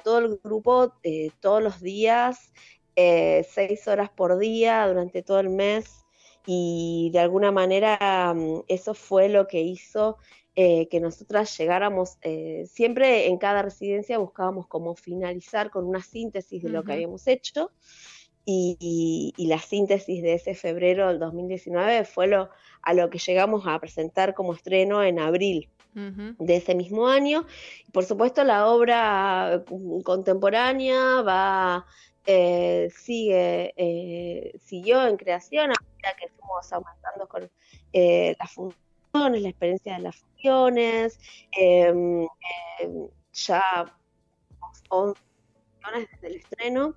todo el grupo todos los días, seis horas por día durante todo el mes y de alguna manera mm, eso fue lo que hizo eh, que nosotras llegáramos, eh, siempre en cada residencia buscábamos como finalizar con una síntesis de lo que habíamos hecho y, la síntesis de ese febrero del 2019 fue lo, a lo que llegamos a presentar como estreno en abril. de ese mismo año. Por supuesto, la obra mm, contemporánea va eh, sigue, eh, siguió en creación, a medida que fuimos aumentando con eh, las funciones, la experiencia de las funciones, em, em, ya 11 funciones desde el estreno,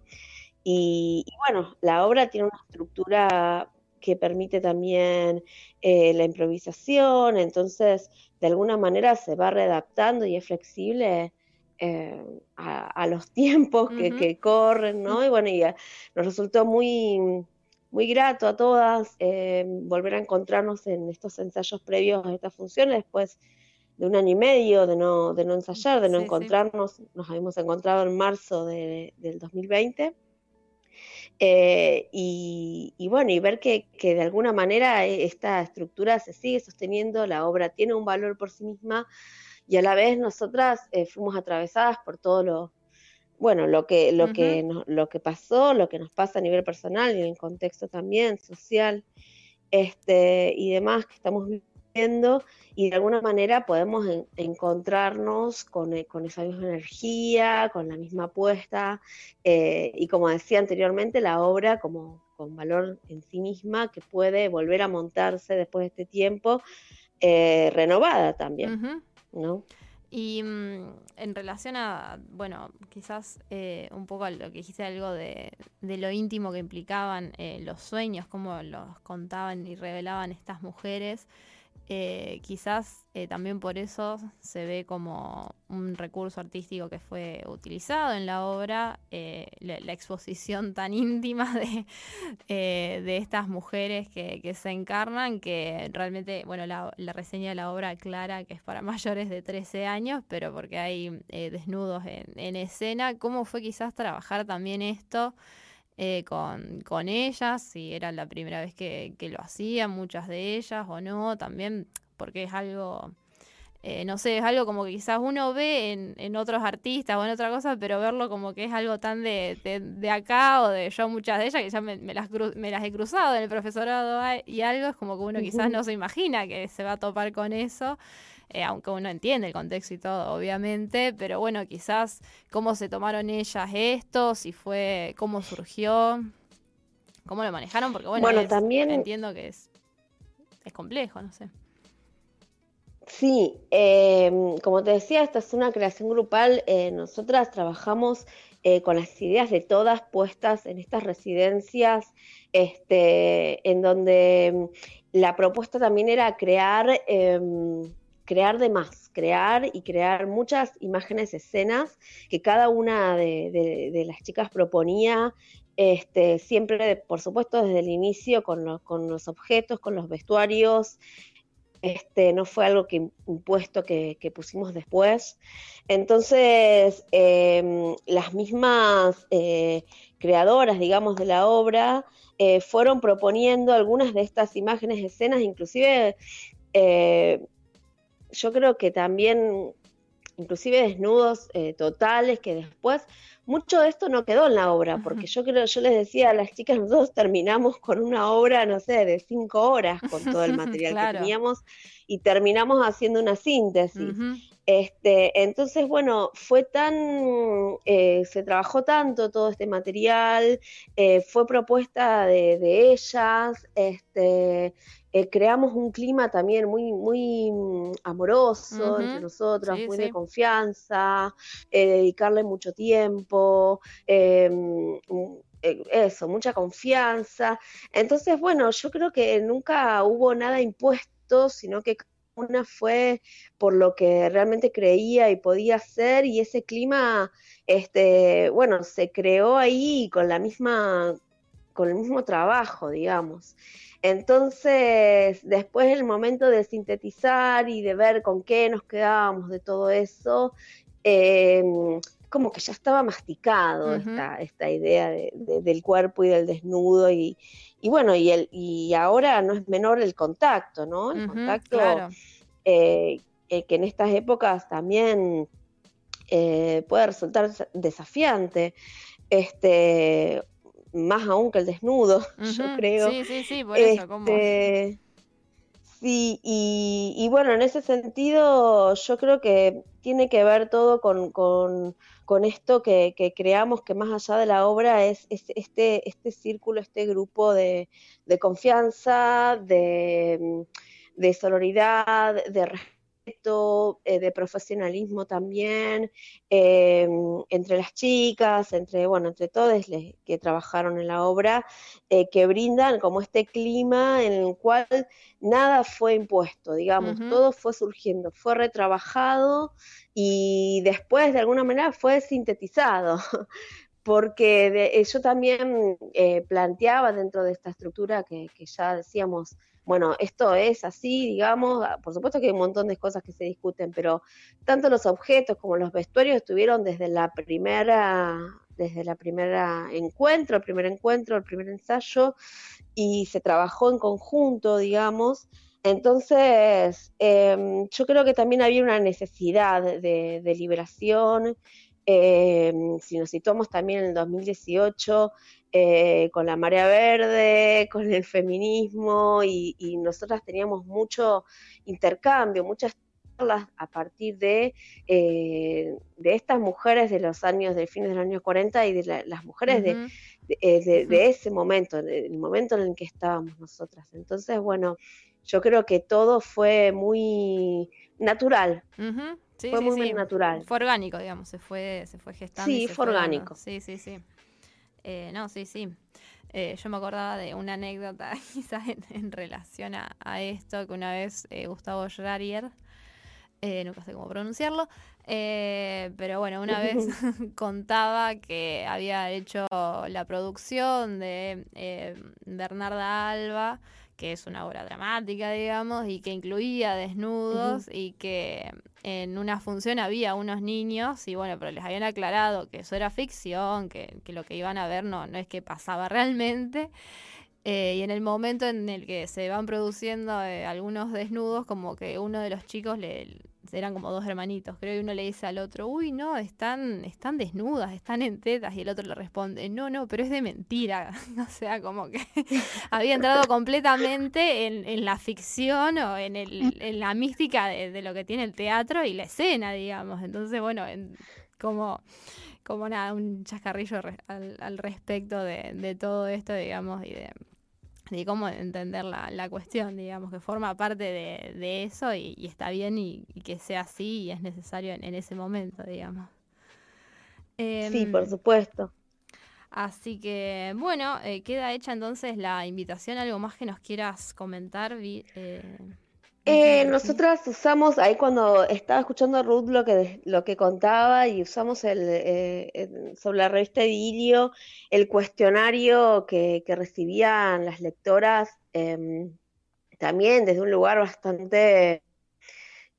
y, bueno, la obra tiene una estructura que permite también la improvisación, entonces de alguna manera se va redactando y es flexible eh, a, los <laughs> tiempos que, corren, ¿no? Y bueno, y eh, nos resultó muy, muy grato a todas eh, volver a encontrarnos en estos ensayos previos a esta función, después de un año y medio de no, de no ensayar, de no encontrarnos, nos habíamos encontrado en marzo de, del 2020. Eh, y, bueno, y ver que, de alguna manera esta estructura se sigue sosteniendo, la obra tiene un valor por sí misma y a la vez nosotras eh, fuimos atravesadas por todo lo, bueno, lo que, lo, que lo que pasó, lo que nos pasa a nivel personal y en el contexto también social este, y demás que estamos viviendo y de alguna manera podemos encontrarnos con, eh, con, esa misma energía, con la misma apuesta eh, y como decía anteriormente, la obra como con valor en sí misma que puede volver a montarse después de este tiempo eh, renovada también, ¿no? Y mm, en relación a, bueno, quizás eh, un poco a lo que dijiste, algo de, de lo íntimo que implicaban eh, los sueños, cómo los contaban y revelaban estas mujeres, eh, quizás eh, también por eso se ve como un recurso artístico que fue utilizado en la obra, eh, la, exposición tan <laughs> íntima de, de estas mujeres que, que, se encarnan, que realmente, bueno, la, reseña de la obra clara que es para <laughs> mayores de 13 años, pero porque hay desnudos en escena, ¿cómo fue quizás trabajar también esto? Eh, con, con, ellas, si era la primera vez que, que, lo hacían, muchas de ellas o no, también porque es algo, eh, no sé, es algo como que quizás uno ve en, en, otros artistas o en otra cosa, pero verlo como que es algo tan de, de, acá o de yo muchas de ellas que ya me, me las, me las he cruzado en el profesorado y algo, es como que uno quizás no se imagina que se va a topar con eso. Eh, aunque uno entiende el contexto y todo, obviamente, pero bueno, quizás cómo se tomaron ellas esto, si fue, cómo surgió, cómo lo manejaron, porque bueno, también entiendo que es, es complejo, no sé. Sí, em, como te decía, esta es una creación grupal. Eh, nosotras trabajamos eh, con las ideas de todas puestas en estas residencias, este, en donde em, la propuesta también era crear em, crear de más, crear y crear muchas imágenes, escenas que cada una de, las chicas proponía, este, siempre, por supuesto, desde el inicio con, los objetos, con los vestuarios, este, no fue algo que impuesto que, pusimos después. Entonces, em, las mismas eh, creadoras, digamos, de la obra, eh, fueron proponiendo algunas de estas imágenes, escenas, inclusive eh, yo creo que también, inclusive desnudos eh, totales, que después, mucho de esto no quedó en la obra, porque yo creo, yo les decía a las chicas, nosotros terminamos con una obra, no sé, de cinco horas con todo el <laughs> material que teníamos y terminamos haciendo una síntesis. Este, entonces, bueno, fue tan, eh, se trabajó tanto todo este material, eh, fue propuesta de, de ellas, este, eh, creamos un clima también muy, muy mm, amoroso entre nosotros, muy de confianza, eh, dedicarle mucho tiempo, em, mm, eh, eso, mucha confianza. Entonces, bueno, yo creo que nunca hubo nada impuesto, sino que una fue por lo que realmente creía y podía hacer y ese clima, este, bueno, se creó ahí con la misma, con el mismo trabajo, digamos. Entonces, después el momento de sintetizar y de ver con qué nos quedábamos de todo eso, eh, como que ya estaba masticado esta, idea del cuerpo y del desnudo y, bueno, y, el, y ahora no es menor el contacto, ¿no? El contacto eh, eh, que en estas épocas también puede resultar desafiante. Este, más aún que el desnudo, <laughs> yo creo. Sí, sí, sí, por eso, este, Sí, y, bueno, en ese sentido yo creo que tiene que ver todo con, con, esto que, creamos que más allá de la obra es, este, este círculo, este grupo de, de confianza, de, de sororidad, de respeto eh, de profesionalismo también eh, entre las chicas, entre, bueno, entre todos que trabajaron en la obra, eh, que brindan como este clima en el cual nada fue impuesto, digamos, todo fue surgiendo, fue retrabajado y después de alguna manera fue sintetizado. <laughs> porque yo también planteaba dentro de esta estructura que, que ya decíamos bueno, esto es así, digamos, ah, por supuesto que hay un montón de cosas que se discuten, pero tanto los objetos como los vestuarios estuvieron desde la primera desde la primera encuentro, el primer encuentro, el primer ensayo, y se trabajó en conjunto, digamos. Entonces, em, yo creo que también había una necesidad de, liberación. Em, si nos situamos también en el 2018, eh, con la marea verde, con el feminismo, y, nosotras teníamos mucho intercambio, muchas charlas a partir de, eh, de estas mujeres de los años, de fines de los años 40 y de las mujeres de, eh, de, ese momento, del momento en el que estábamos nosotras. Entonces, bueno, yo creo que todo fue muy natural. fue muy, natural. Fue orgánico, digamos, se fue, se fue gestando. Sí, fue orgánico. Sí, sí, sí. Eh, no, sí, sí. Eh, yo me acordaba de una anécdota <laughs> quizás en, relación a, esto, que una vez eh, Gustavo Schrarier, nunca sé cómo pronunciarlo, pero bueno, una <laughs> vez <laughs> contaba que había hecho la producción de Bernarda Alba que es una obra dramática, digamos, y que incluía desnudos y que en una función había unos niños y bueno, pero les habían aclarado que eso era ficción, que, que lo que iban a ver no, no es que pasaba realmente. Eh, y en el momento en el que se van produciendo eh, algunos desnudos, como que uno de los chicos le, eran como dos hermanitos, creo, y uno le dice al otro, uy, no, están, están desnudas, están en tetas, y el otro le responde, no, no, pero es de mentira. <laughs> o sea, como que <laughs> había entrado completamente en, la ficción o en, el, en la mística de, lo que tiene el teatro y la escena, digamos. Entonces, bueno, como como nada, un chascarrillo al, al respecto de, de, todo esto, digamos, y de, de cómo entender la, la, cuestión, digamos, que forma parte de, de eso y, está bien y, que sea así y es necesario en, ese momento, digamos. sí, por em, supuesto. Así que, bueno, eh, queda hecha entonces la invitación. ¿Algo más que nos quieras comentar? Eh, eh, nosotras usamos, ahí cuando estaba escuchando a Ruth lo que, lo que contaba y usamos el, eh, sobre la revista Edilio el cuestionario que, recibían las lectoras em, también desde un lugar bastante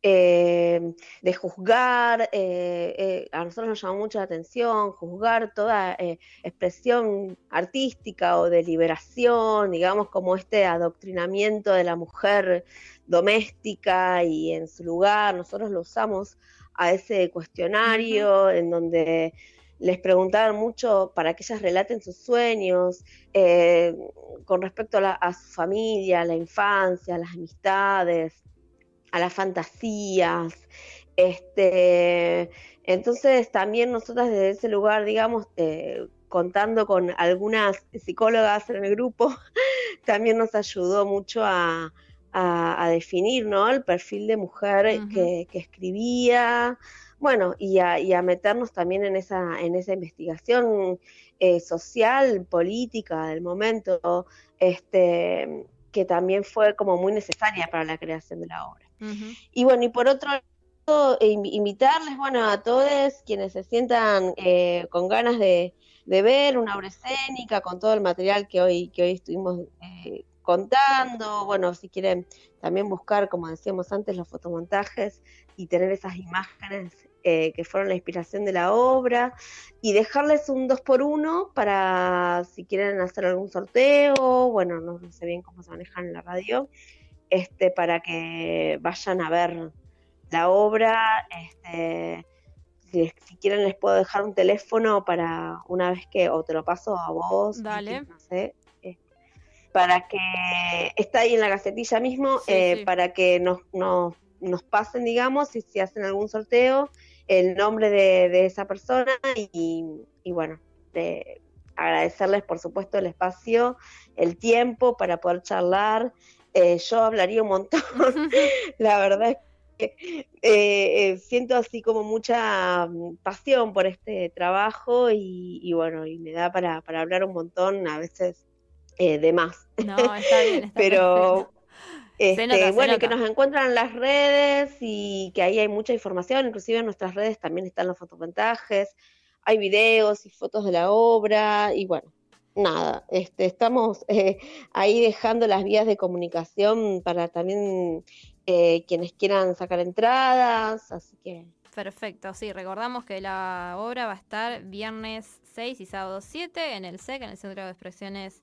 em, de juzgar, eh, a nosotros nos llamó mucho la atención, juzgar toda expresión artística o de liberación, digamos como este adoctrinamiento de la mujer doméstica y en su lugar. Nosotros lo usamos a ese cuestionario en donde les preguntaban mucho para que ellas relaten sus sueños eh, con respecto a, su familia, a la infancia, a las amistades, a las fantasías. Este, entonces también nosotras desde ese lugar, digamos, eh, contando con algunas psicólogas en el grupo, <laughs> también nos ayudó mucho a, a, definir ¿no? el perfil de mujer que, escribía, bueno, y a, meternos también en esa, en esa investigación eh, social, política del momento, este, que también fue como muy necesaria para la creación de la obra. Y bueno, y por otro lado, invitarles, bueno, a todos quienes se sientan eh, con ganas de, ver una obra escénica con todo el material que hoy, que hoy estuvimos eh, contando, bueno, si quieren también buscar, como decíamos antes, los fotomontajes y tener esas imágenes eh, que fueron la inspiración de la obra y dejarles un 2 por 1 para si quieren hacer algún sorteo, bueno, no, sé bien cómo se manejan en la radio, este, para que vayan a ver la obra, este, si, quieren les puedo dejar un teléfono para una vez que, o te lo paso a vos, Dale. no sé, para que está ahí en la gacetilla mismo, eh, para que nos, nos, nos, pasen, digamos, y si hacen algún sorteo, el nombre de, esa persona y, y bueno, de agradecerles por supuesto el espacio, el tiempo para poder charlar. Eh, yo hablaría un montón, <laughs> la verdad es que eh, siento así como mucha mm, pasión por este trabajo y, y bueno, y me da para, para hablar un montón, a veces eh, de más. No, está bien. Está <laughs> Pero este, bueno, que nos encuentran en las redes y que ahí hay mucha información, inclusive en nuestras redes también están los fotomontajes, hay videos y fotos de la obra y bueno, nada, este, estamos <laughs> eh, ahí dejando las vías de comunicación para también eh, quienes quieran sacar entradas, así que... Perfecto, sí, recordamos que la obra va a estar viernes 6 y sábado 7 en el SEC, en el Centro de Expresiones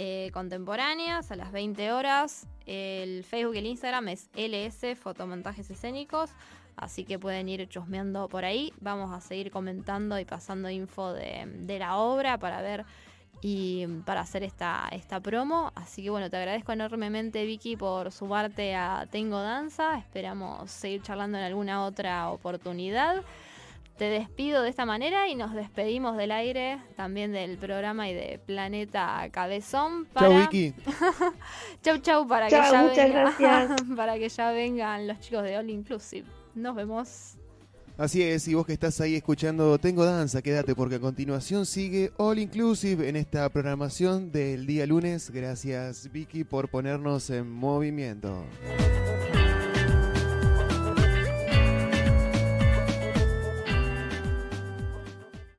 eh, Contemporáneas, a las 20 horas. El Facebook y el Instagram es LS Fotomontajes Escénicos, así que pueden ir chusmeando por ahí. Vamos a seguir comentando y pasando info de, de la obra para ver y para hacer esta, esta promo. Así que bueno, te agradezco enormemente Vicky por sumarte a Tengo Danza. Esperamos seguir charlando en alguna otra oportunidad. Te despido de esta manera y nos despedimos del aire también del programa y de Planeta Cabezón. Para... Chau Vicky. <laughs> chau chau para que ya <laughs> para que ya vengan los chicos de All Inclusive. Nos vemos. Así es, y vos que estás ahí escuchando Tengo Danza, quédate porque a continuación sigue All Inclusive en esta programación del día lunes. Gracias Vicky por ponernos en movimiento.